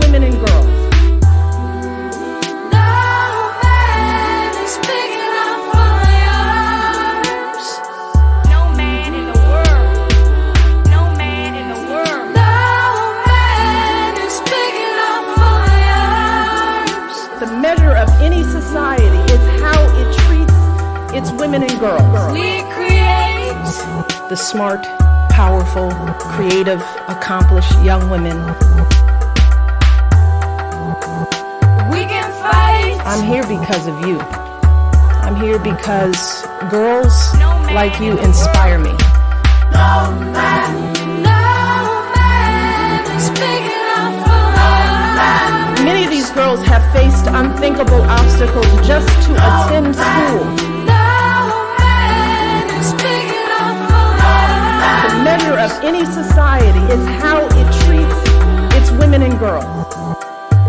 women and girls. No man in the world. No man in the world. The measure of any society is how it treats its women and girls. We create. The smart, powerful, creative, accomplished young women. I'm here because of you. I'm here because girls No man like you inspire me. Many of these girls have faced unthinkable obstacles just to attend school. The measure of any society is how it treats its women and girls.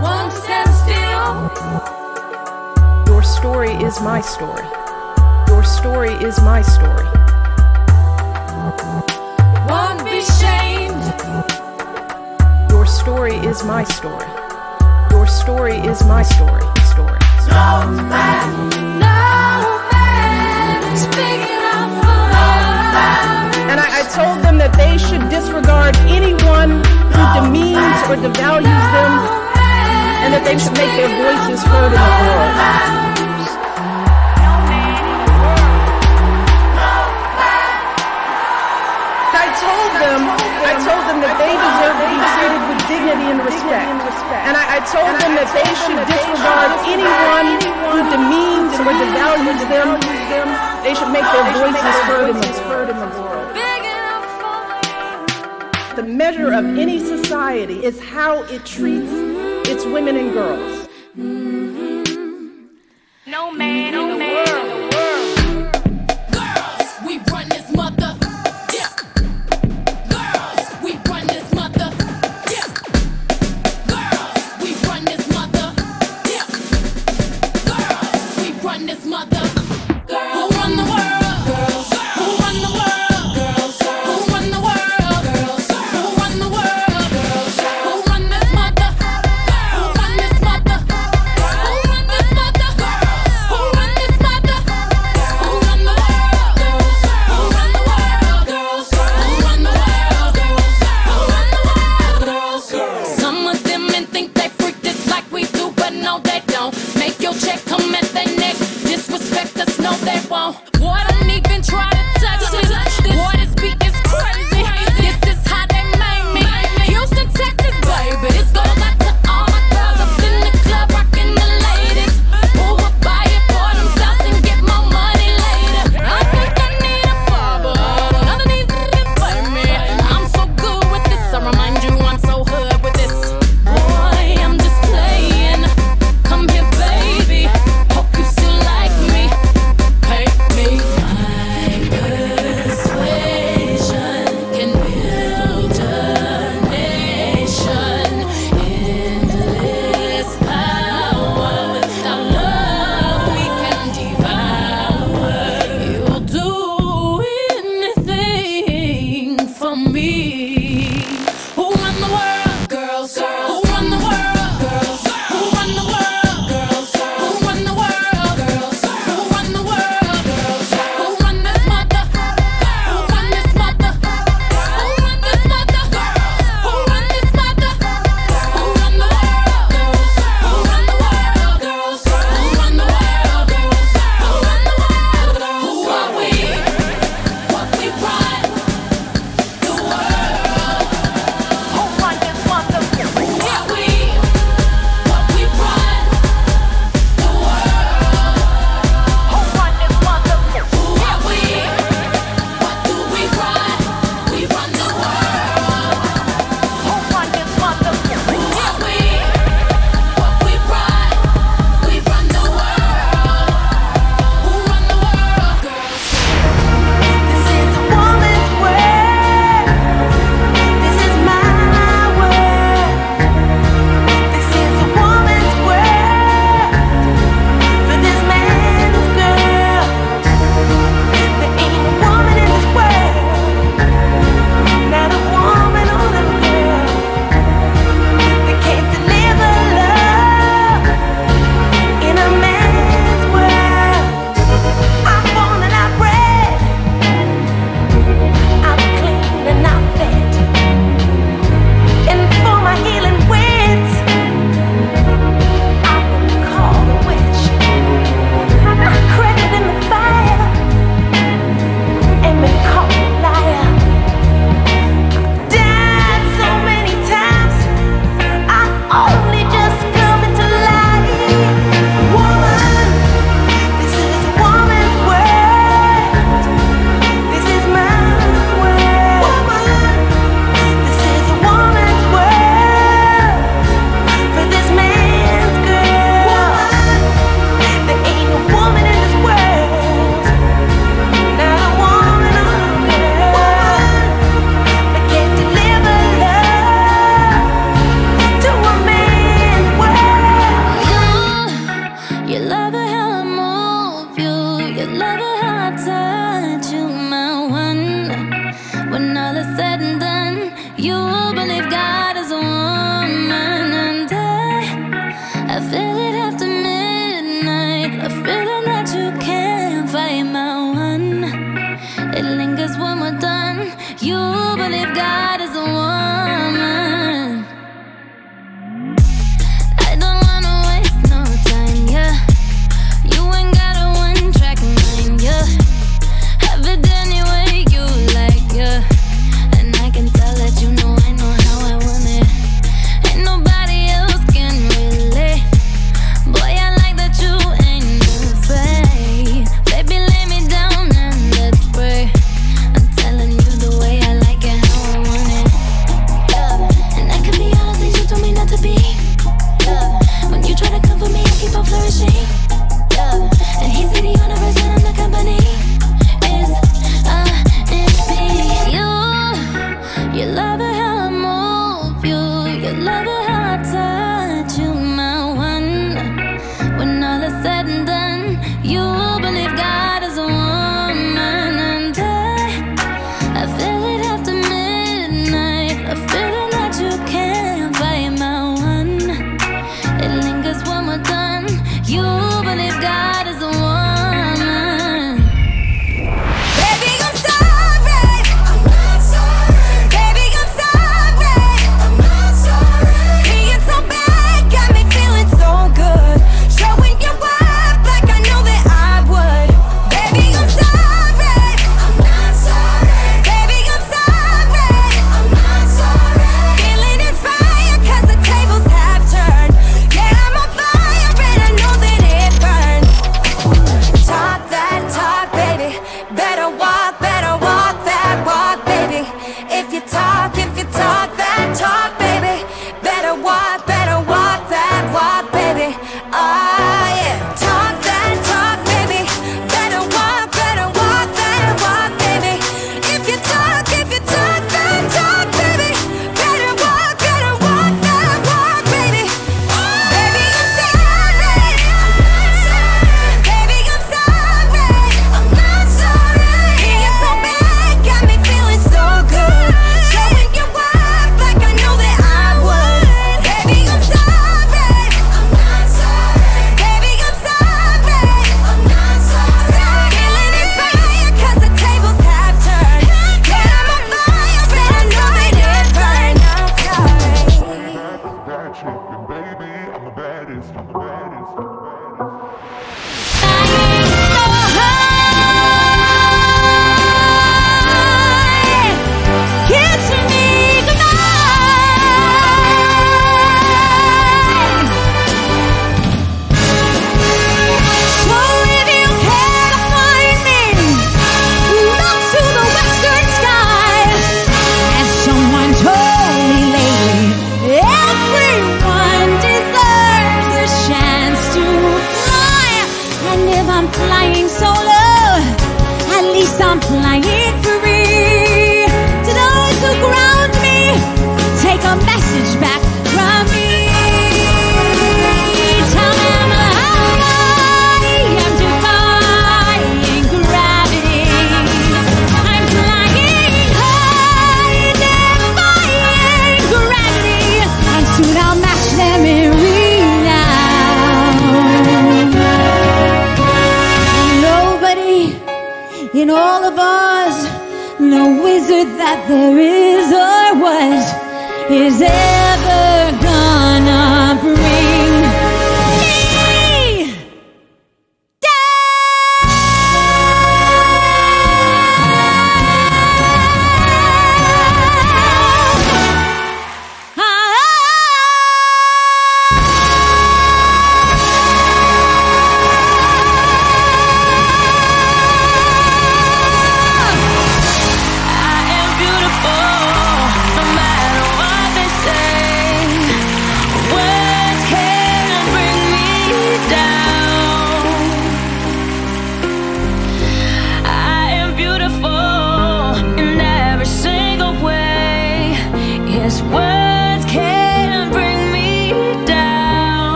Won't stand still. Your story is my story. Your story is my story. Won't be shamed. Your story is my story. Your story is my story. Story. And I, I told them that they should disregard anyone who demeans or devalues them, and that they should make their voices heard in the world. Respect. And I, I told them that they should disregard anyone who demeans or devalues them. They should make their voices heard in the world. Big enough for The measure of any society is how it treats its women and girls. Mm-hmm.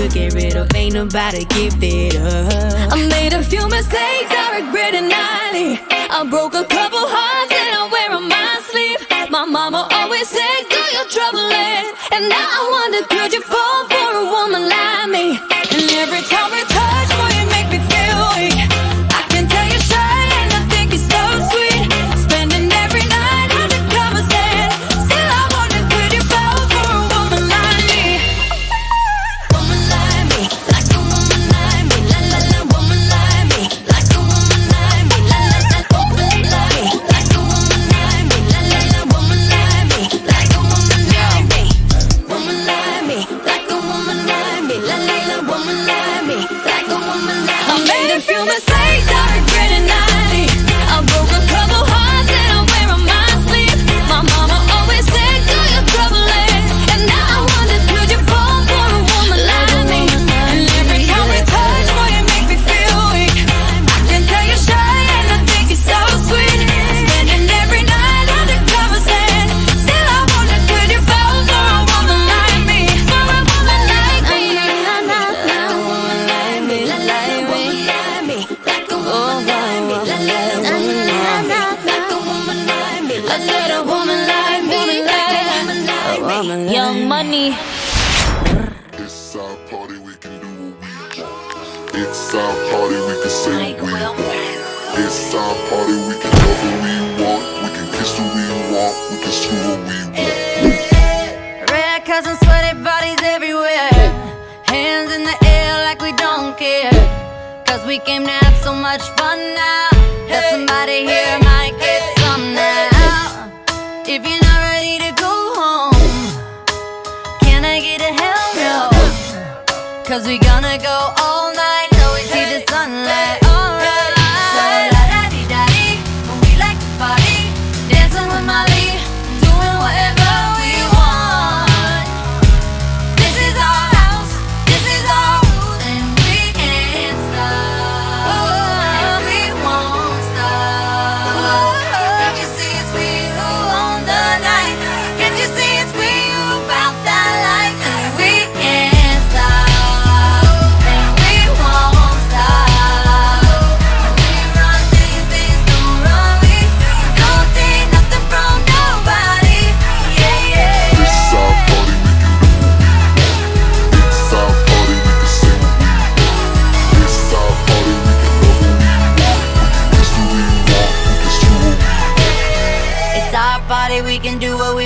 to get rid of. Ain't nobody give it up. I made a few mistakes I regret nightly. I broke a couple hearts and I wear on my sleeve. My mama always said, Do your trouble, and now I wonder, could you fall for a woman?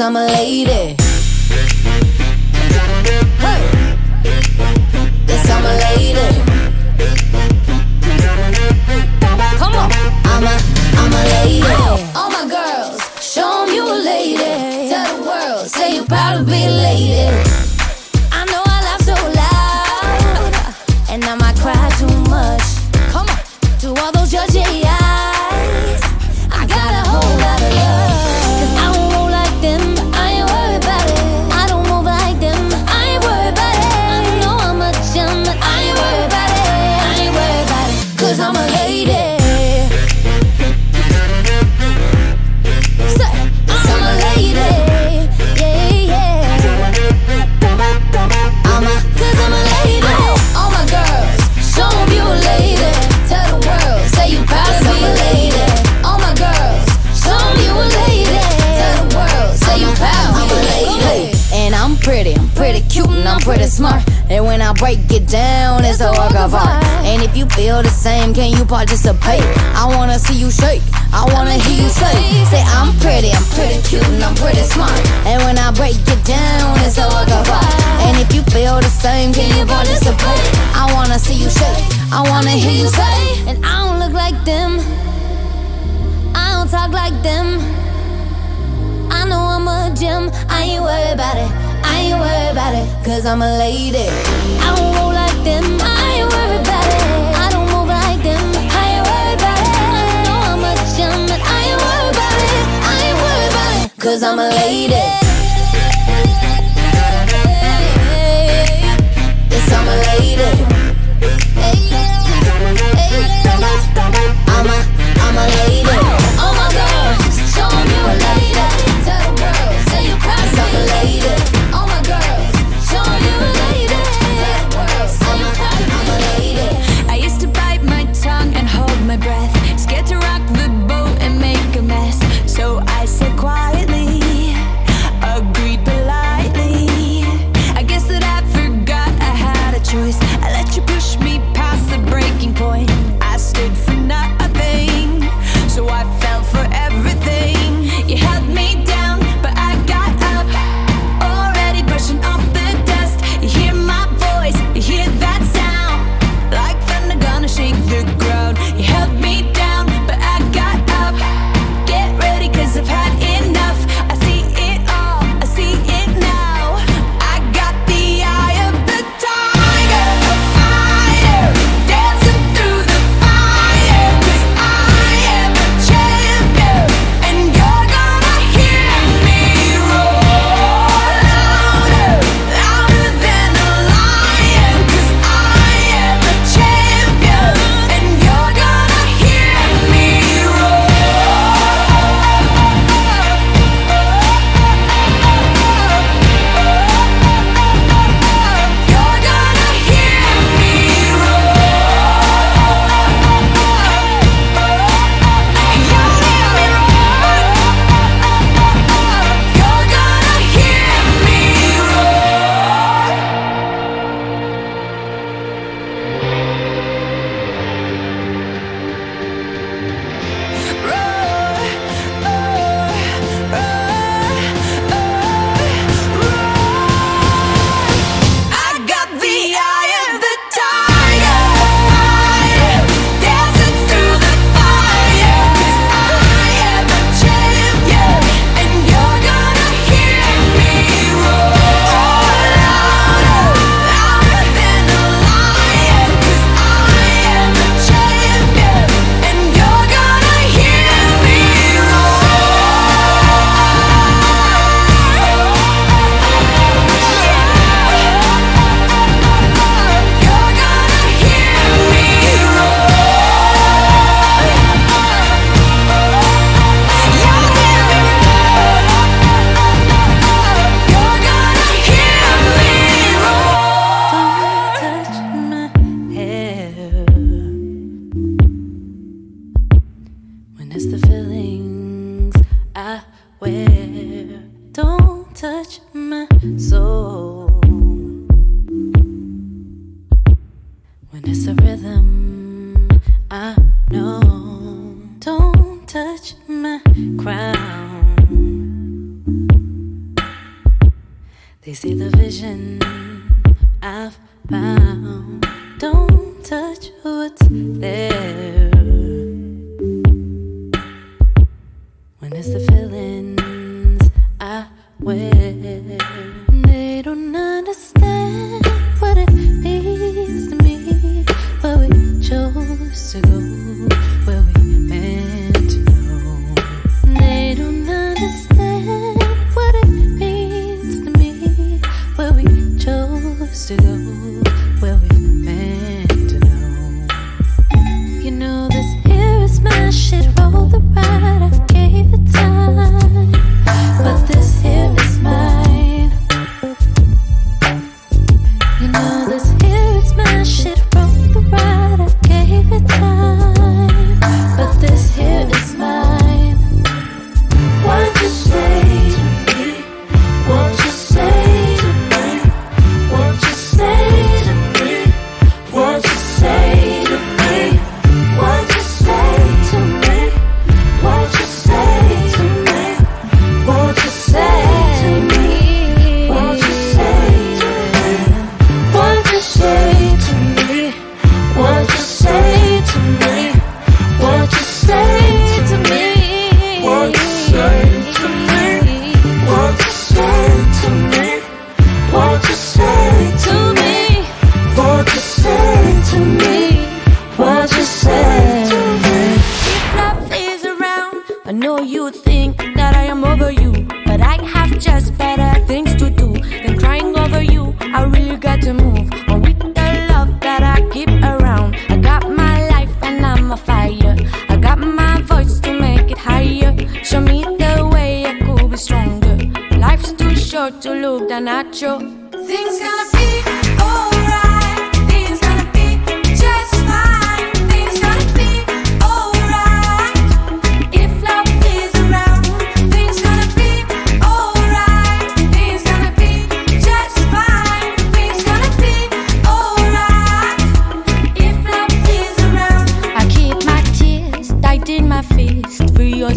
cause I'm a lady. Hey. Yes, I'm a lady. Come on. I'm a, I'm a lady. Oh. All my girls, show them you a lady. Tell the world, say you're proud to be a lady. break it down, it's a work of art. And if you feel the same, can you participate? I wanna see you shake, I wanna hear you say, say I'm pretty, I'm pretty cute, and I'm pretty smart. And when I break it down, it's a work of art. And if you feel the same, can you participate? I wanna see you shake, I wanna hear you say, and I don't look like them. I don't talk like them. I know I'm a gem, I ain't worried about it. I ain't worried about it, cause I'm a lady. I don't roll like them, I ain't worried about it. I don't move like them, I ain't worried about it. I know I'm, a gentleman. I ain't worried about it. I ain't worried about it, cause I'm a lady.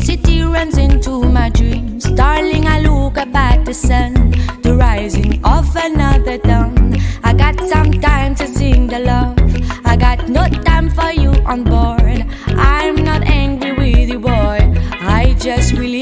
city runs into my dreams. Darling, I look about at the sun, the rising of another dawn. I got some time to sing the love. I got no time for you on board. I'm not angry with you, boy. I just really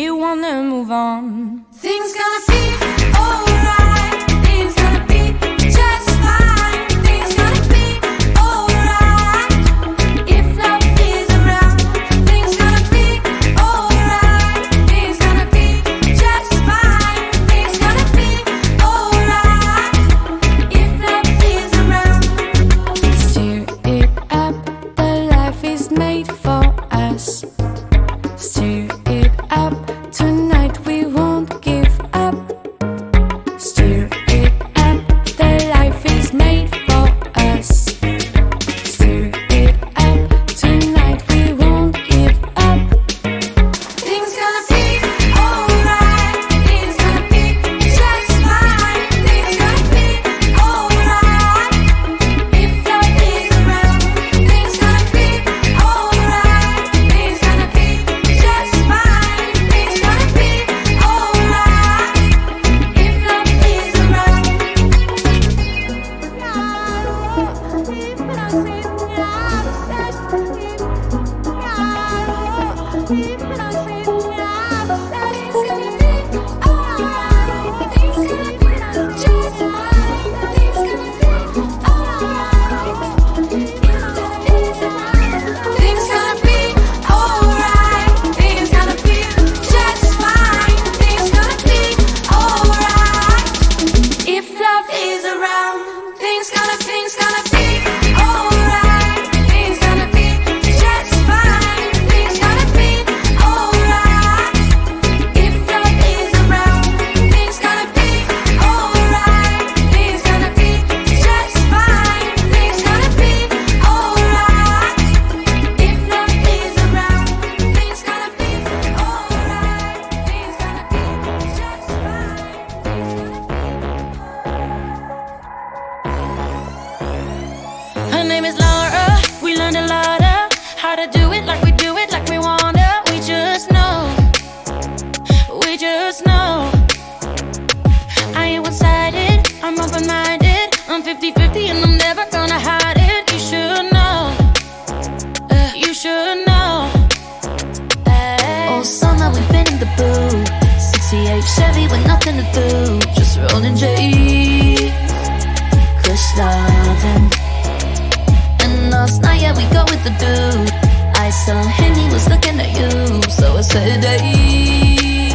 last night, yeah, we go with the dude. I saw him, he was looking at you, so I said, hey,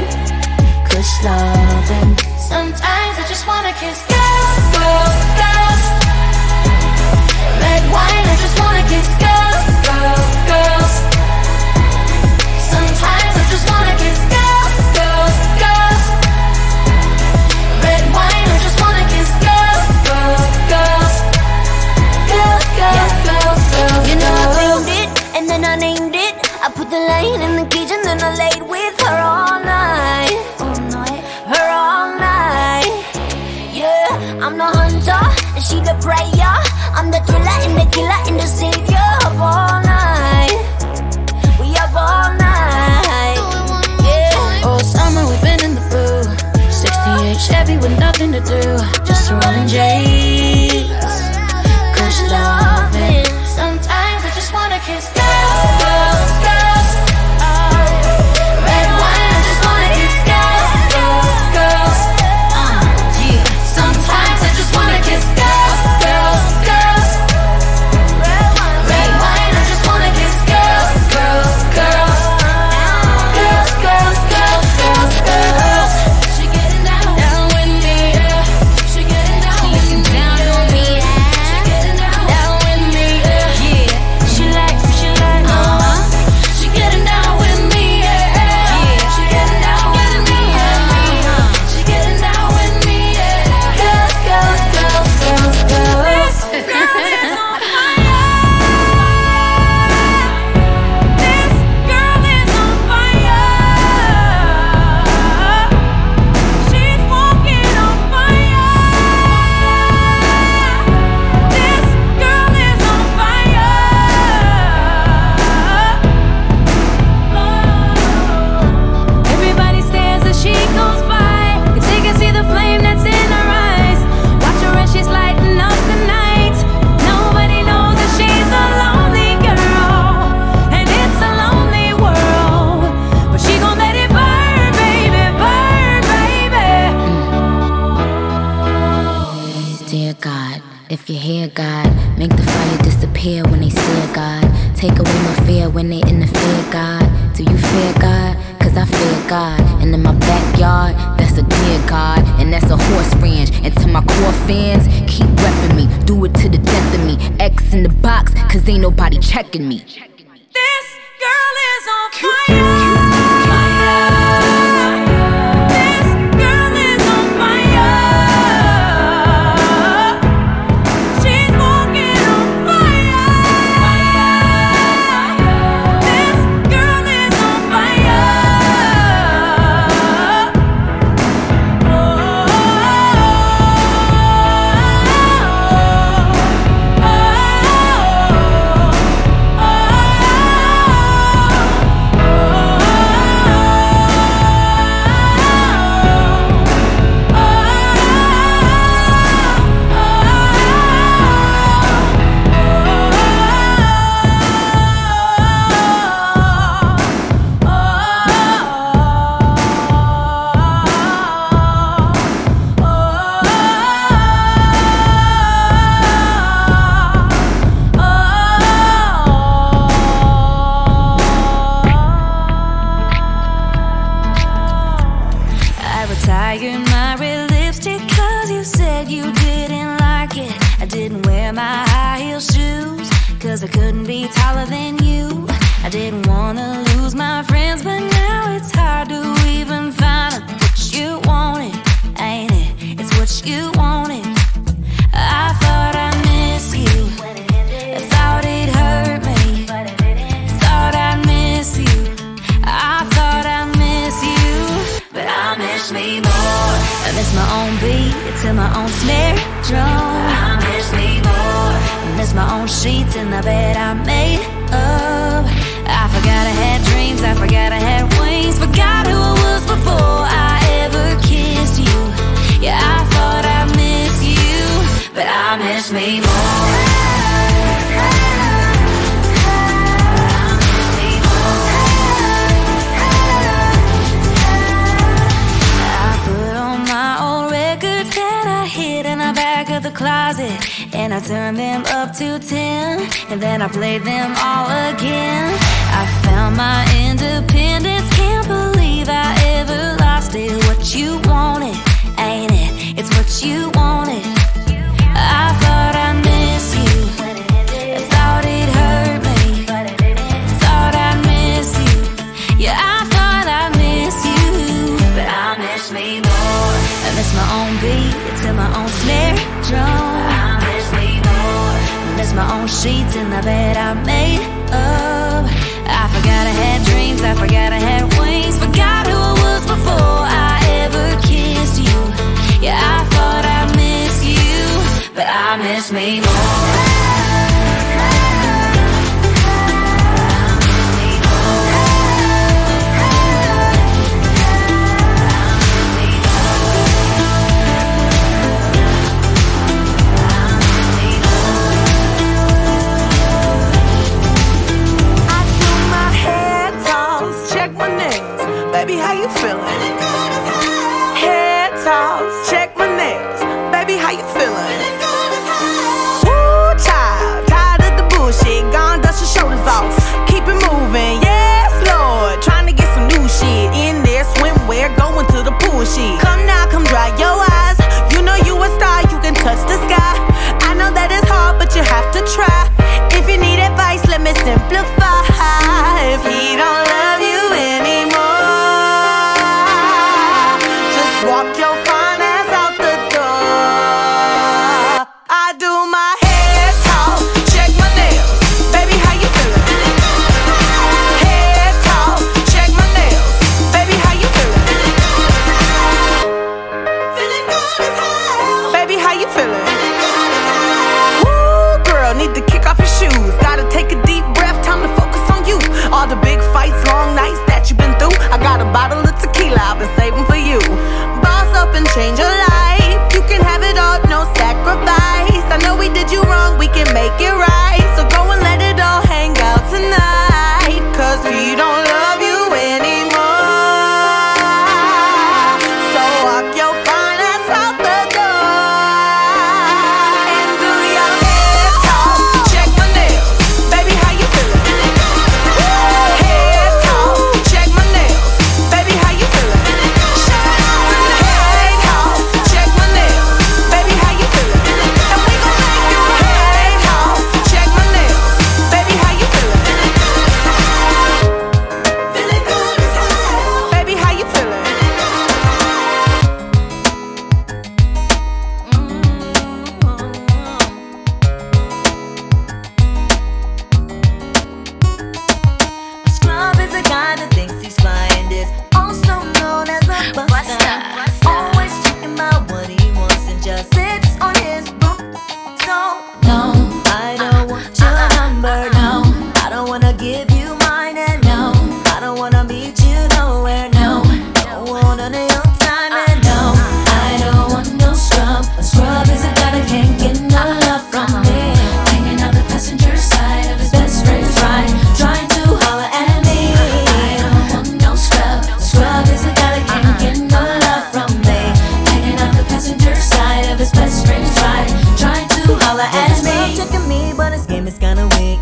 Kush loving. Sometimes I just wanna kiss girls, girls, girls. Red wine, I just wanna kiss girls, girls, girls. line in the kitchen, then I laid with her all night. All night. Her all night. Yeah, I'm the hunter, and she the prayer. I'm the thriller and the killer and the savior of all night. We up all night. Yeah. All summer we've been in the blue. 68 Chevy with nothing to do, just rolling J. protecting me.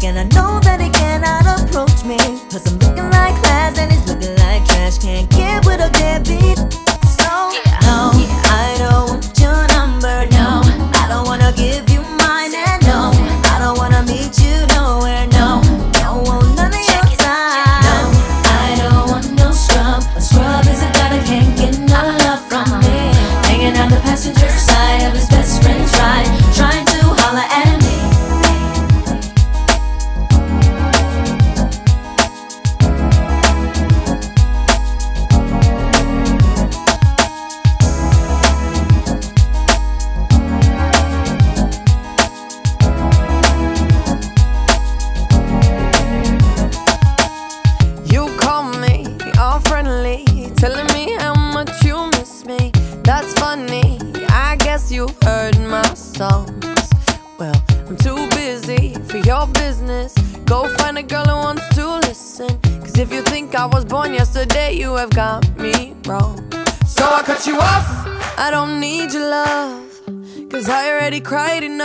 And I know that he cannot approach me. Cause I'm looking like class and he's looking like trash. Can't get with a deadbeat. So, no, I don't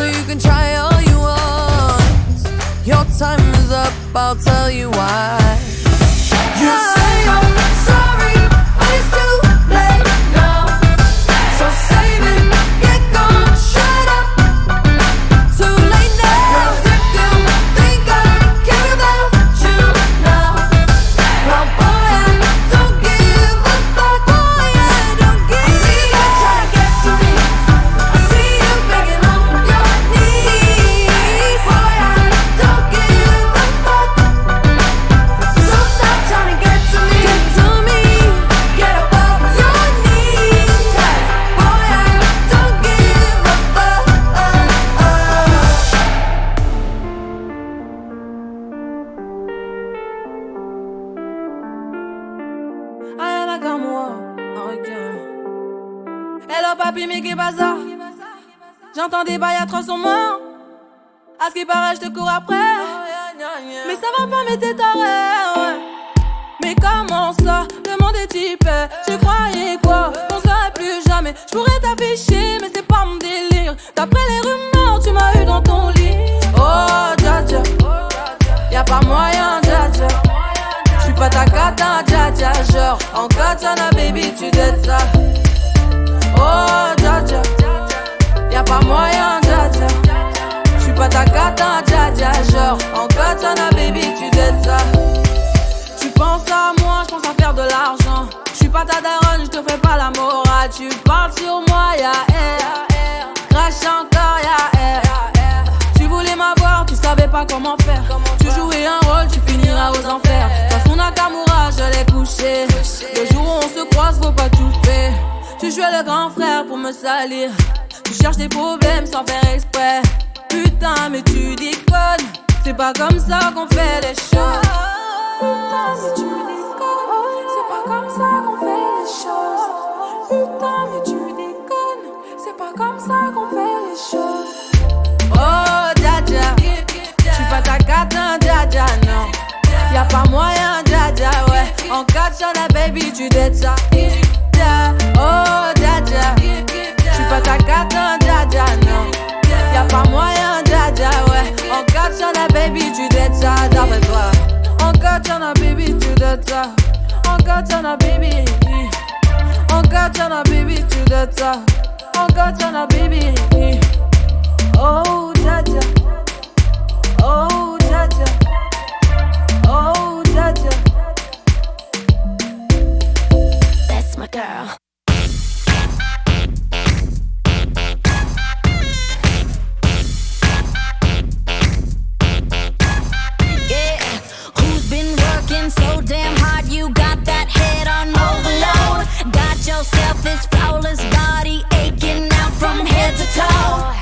So you can try all you want. Your time is up. I'll tell you why. You say you're sorry, J'entends des bails atroces sur moi. À ce qui paraît, je te cours après. Mais ça va pas, mais t'es taré. Mais comment ça, le monde est type Tu croyais quoi? Qu'on serait plus jamais. Je pourrais t'afficher, mais c'est pas mon délire. D'après les rumeurs, tu m'as eu dans ton lit. Oh, dja dja. Y'a pas moyen, dja dja. J'suis pas ta cata, dja dja. Genre, en katana, baby, tu dettes ça. Oh, dja dja Y'a pas moyen, dja dja J'suis pas ta cata, dja Genre, en katana, baby, tu dettes ça tu penses à moi, je pense à faire de l'argent. Je suis pas ta daronne, je te fais pas la morale. Tu parles sur moi, y'a air. Crash encore, y'a air. Tu voulais m'avoir, tu savais pas comment faire. Tu jouais un rôle, tu finiras aux enfers. Dans son Nakamura, je l'ai couché. Le jour où on se croise, faut pas tout faire. Tu jouais le grand frère pour me salir. Tu cherches des problèmes sans faire exprès. Putain, mais tu déconnes. C'est pas comme ça qu'on fait les choses. Putain, mais tu déconnes. C'est pas comme ça qu'on fait les choses. Putain, mais tu déconnes. C'est pas comme ça qu'on fait les choses. Oh, dja dja. J'suis pas ta cata, dja non. Y'a pas moyen, dja ouais. En catch sur la baby, tu dettes ça. Oh, dja Pas ta cata, dja dja, non. Y'a pas moyen, dja ouais. En catch sur la baby, tu dettes ça, d'après toi. En catch sur la baby, tu dettes ça. En catch sur la baby. En catch sur la baby, tu dettes ça. En catch sur la baby. Oh, dja. Oh, dja. Oh, dja. That's my girl. So damn hard? You got that head on overload. Got yourself this flawless body aching out from head to toe.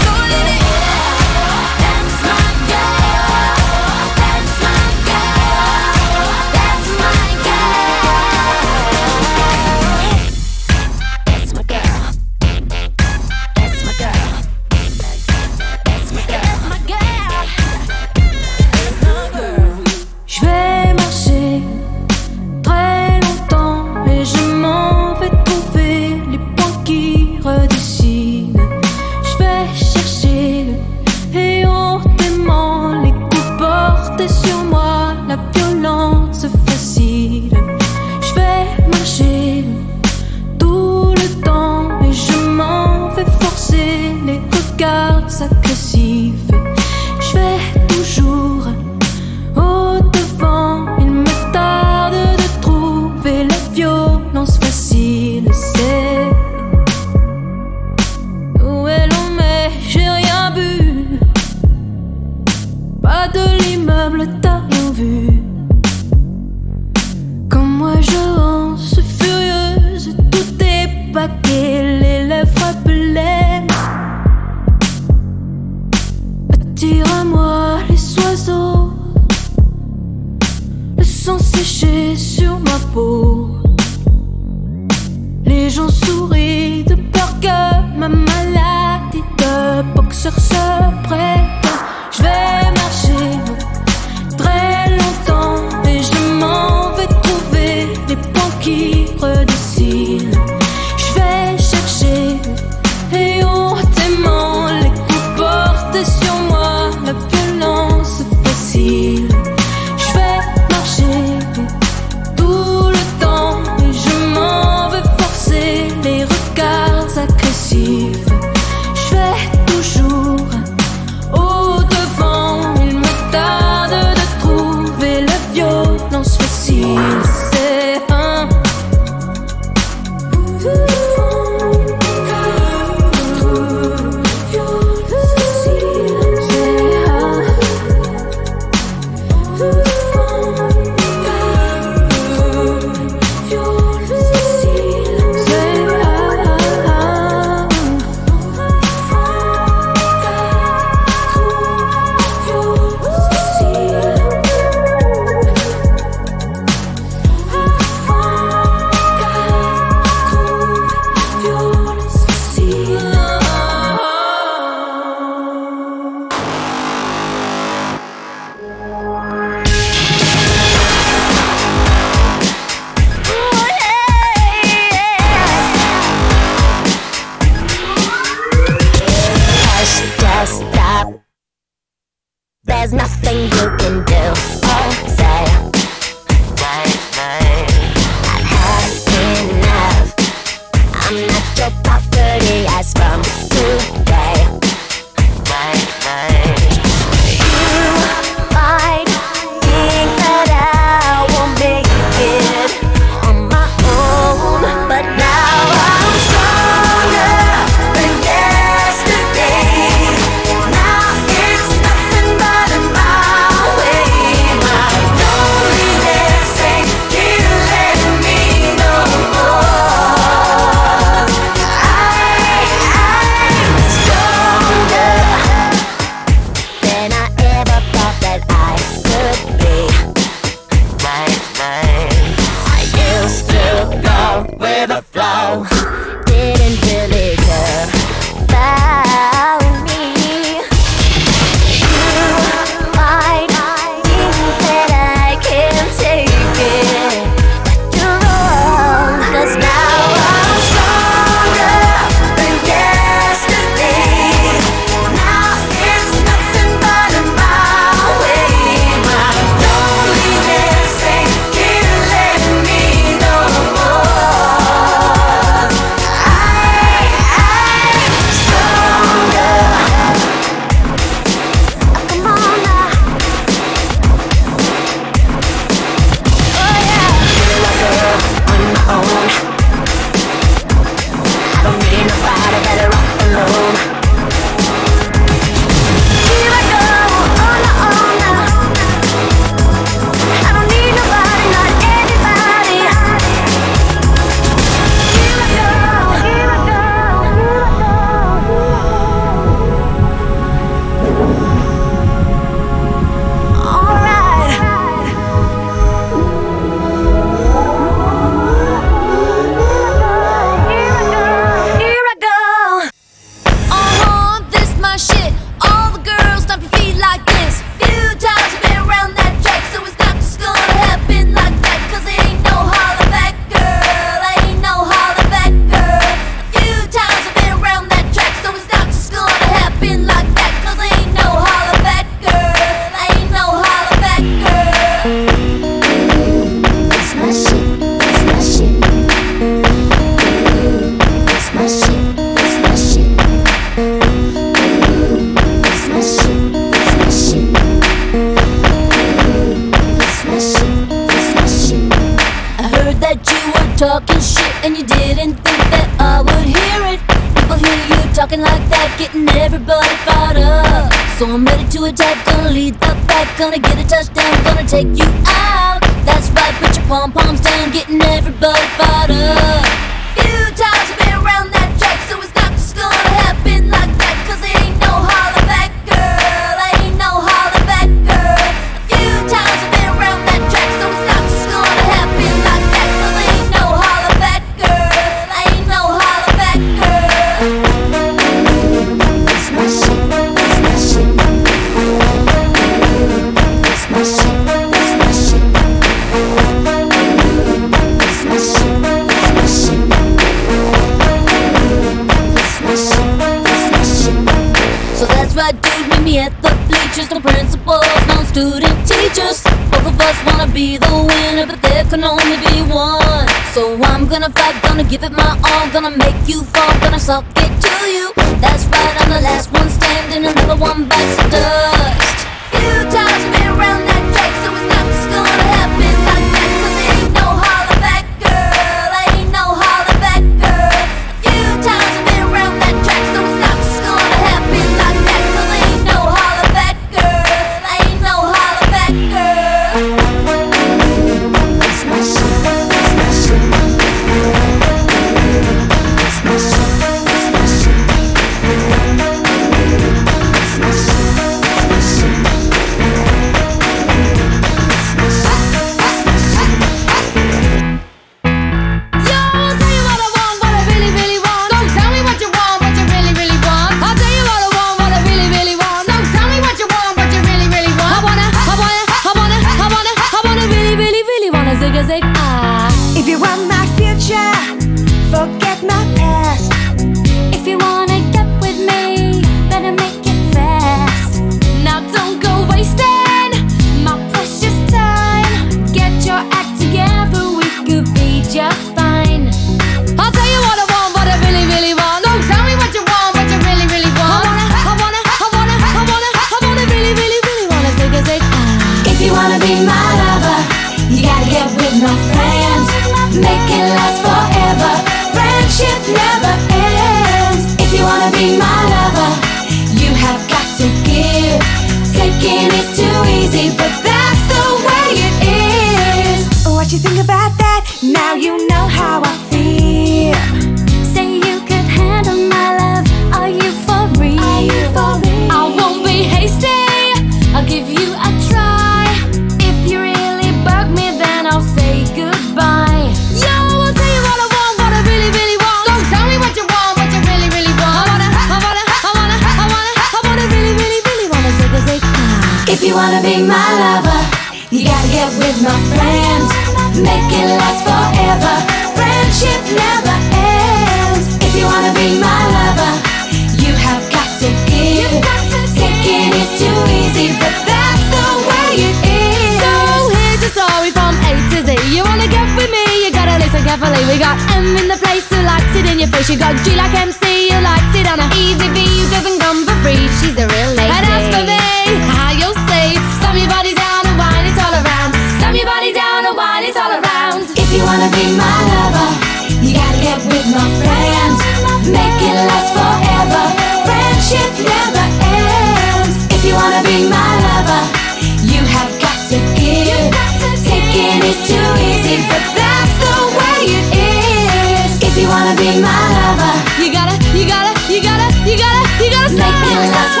Lover, You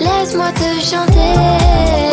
Laisse-moi te chanter.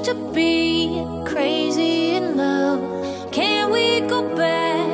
to be crazy in love. Can we go back?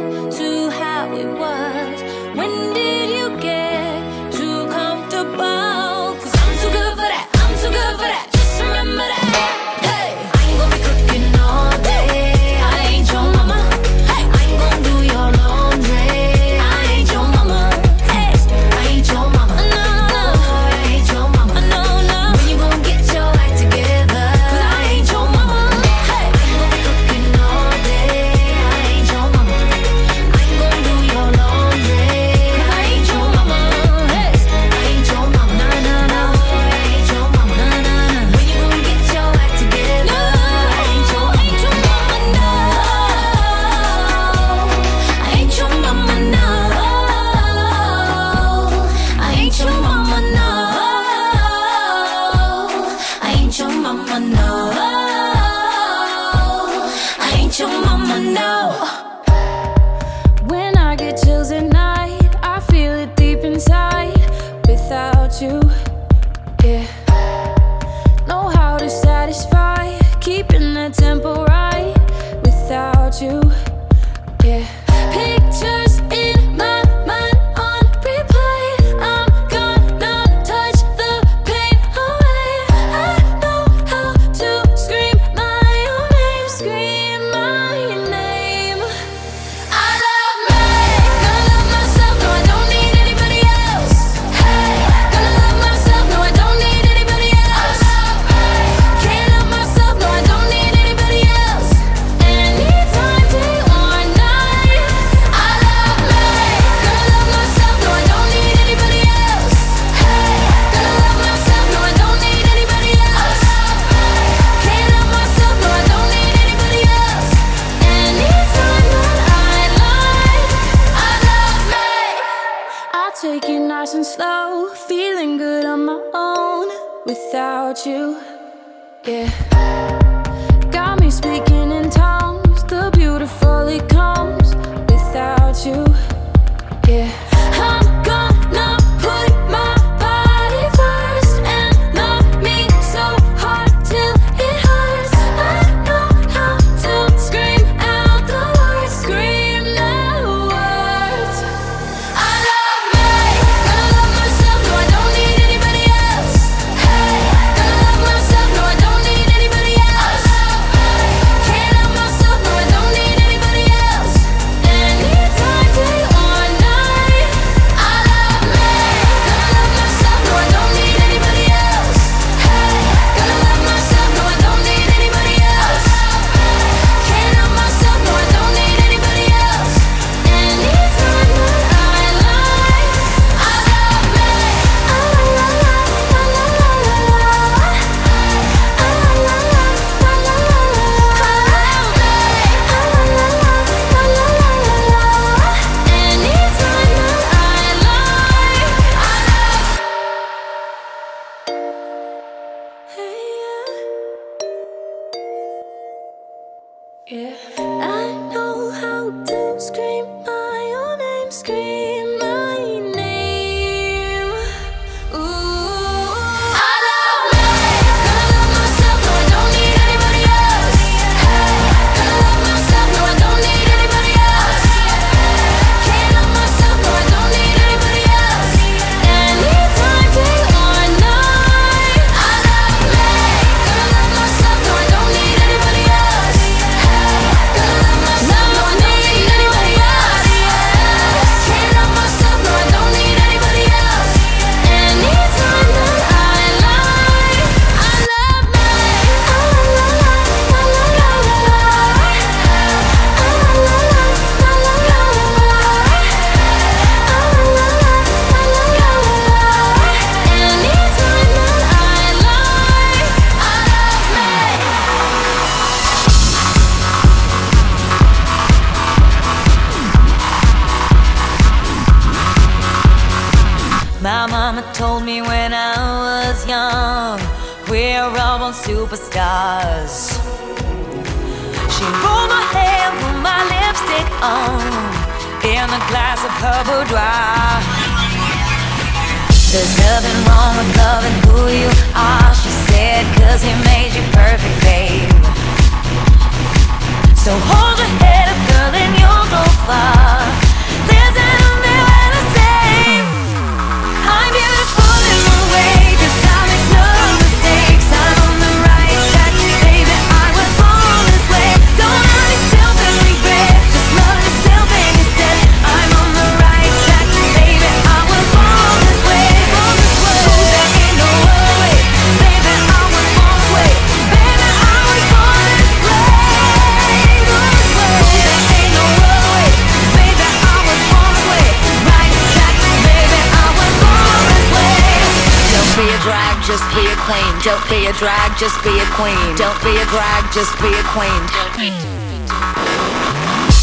be a drag, just be a queen.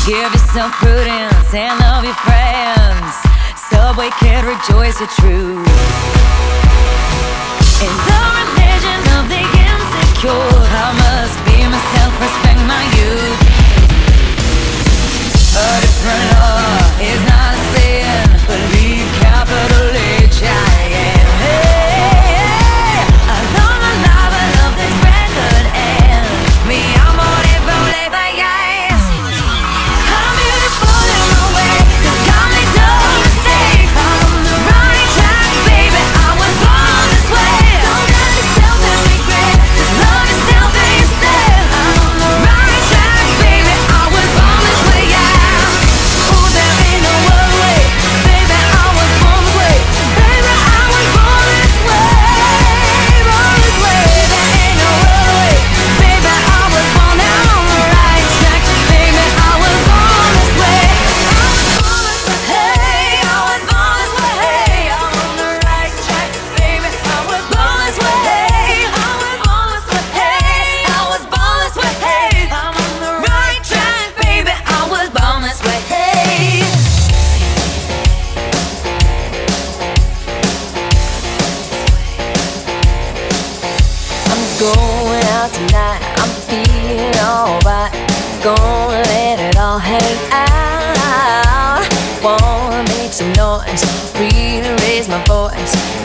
Give yourself prudence and love your friends. Subway can rejoice your truth. In the religion of the insecure, I must be myself, respect my youth. A different law is not a sin. Believe capital H I.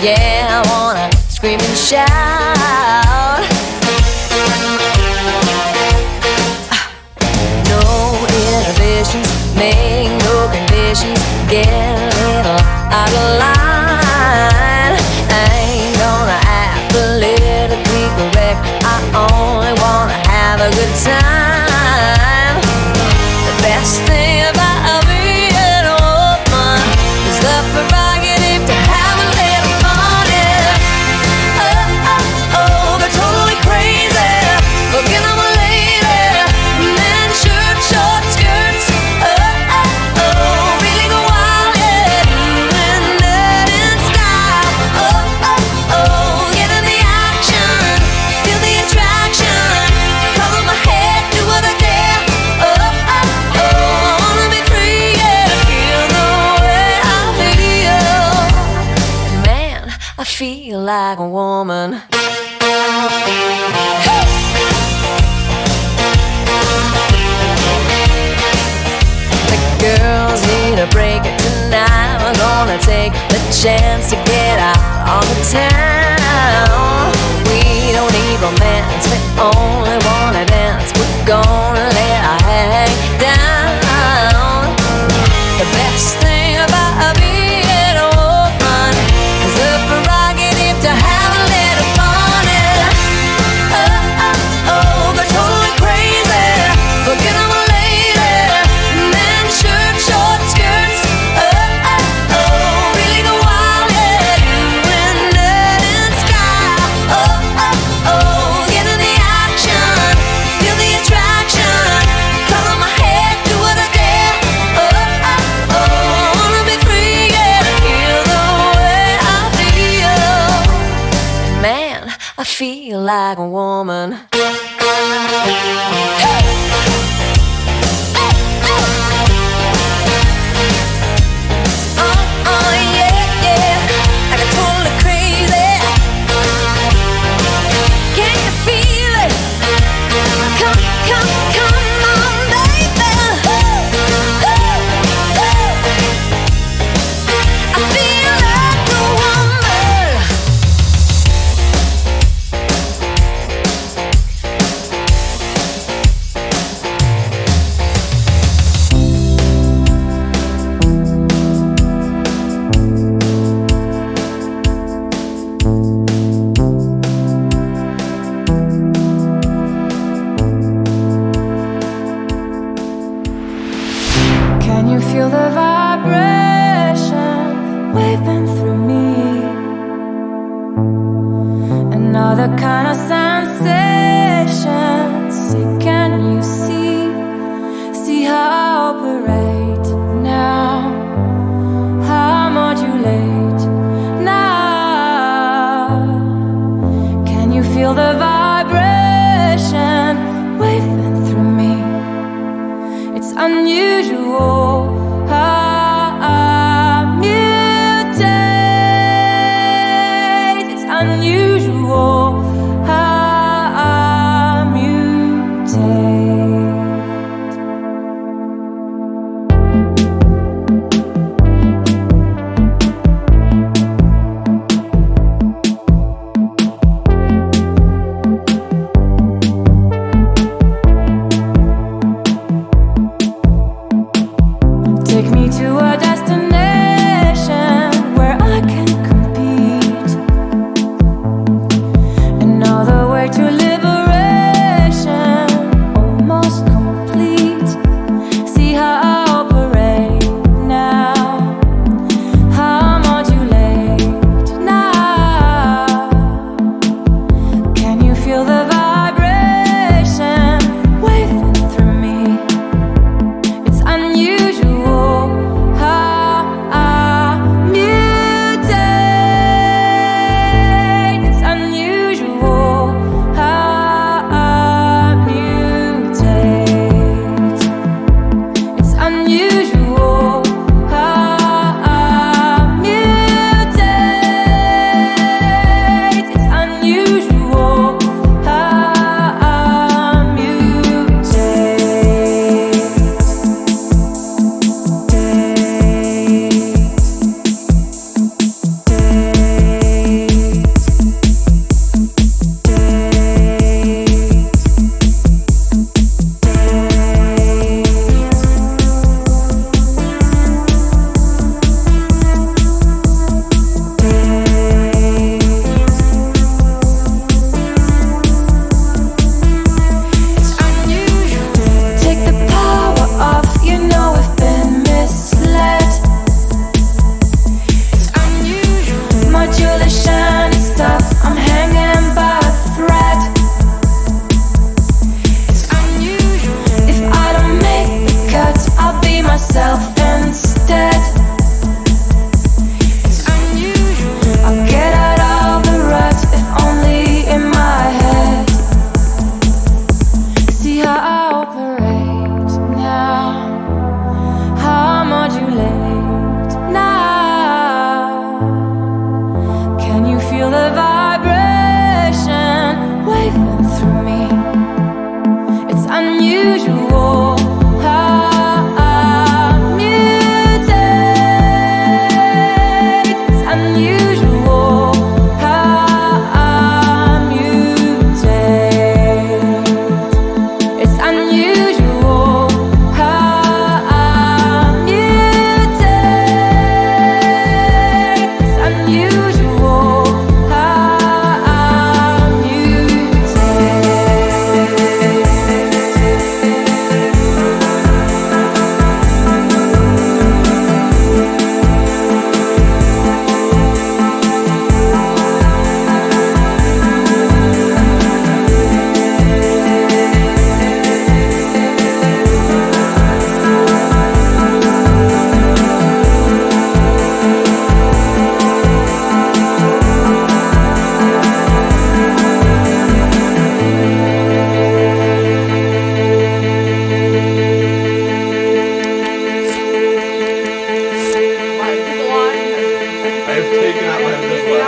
Yeah, I wanna scream and shout. Ah. No inhibitions, make no conditions. Get a little out of line. I ain't gonna act politically correct. I only wanna have a good time. chance to get out on the town. We don't need romance, we own.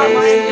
Amen.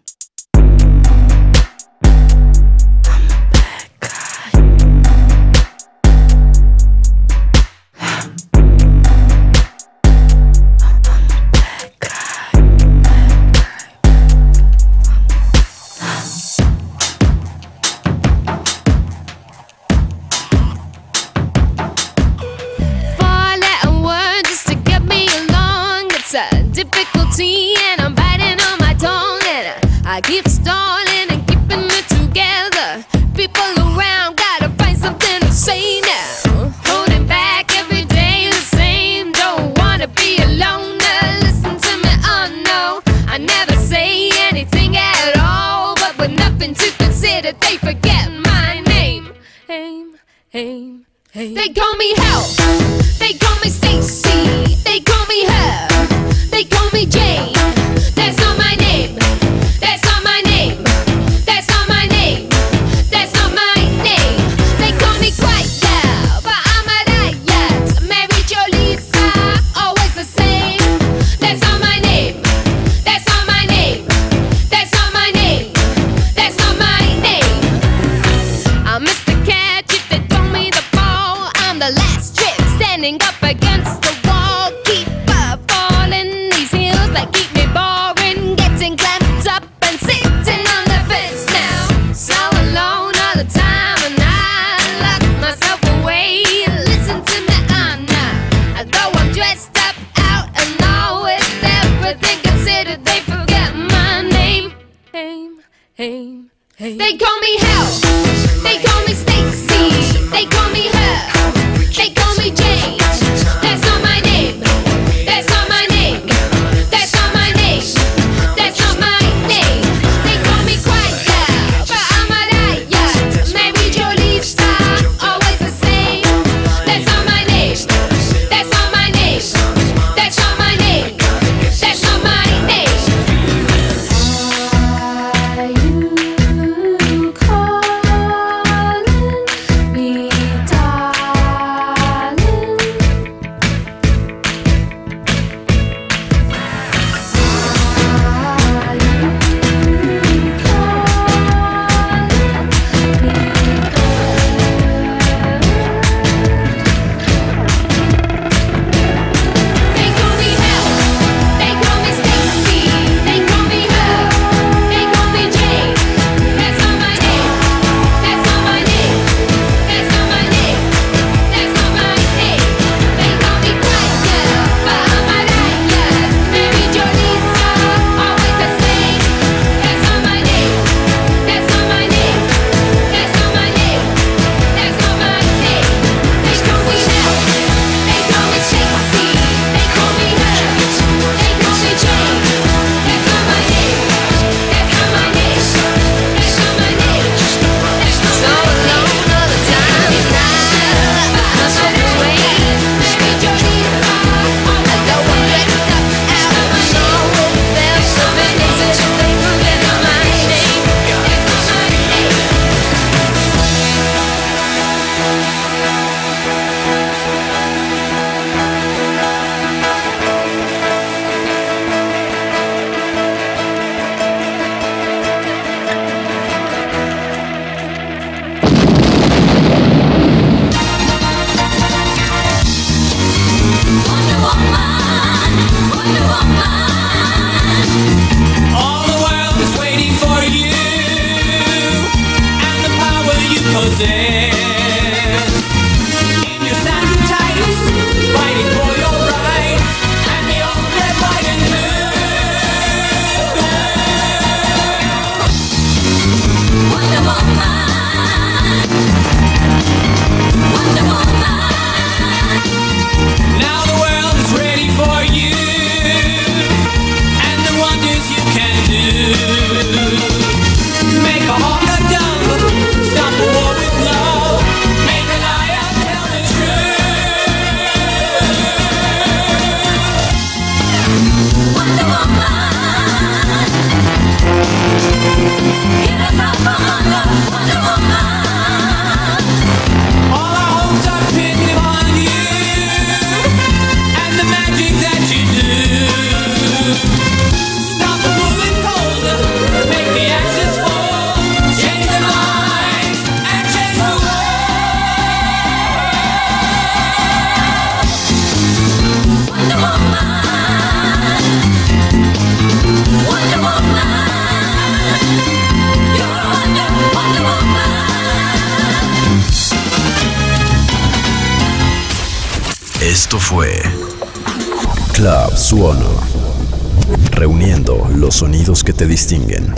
Distinguen.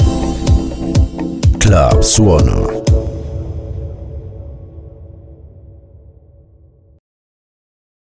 Club Suono.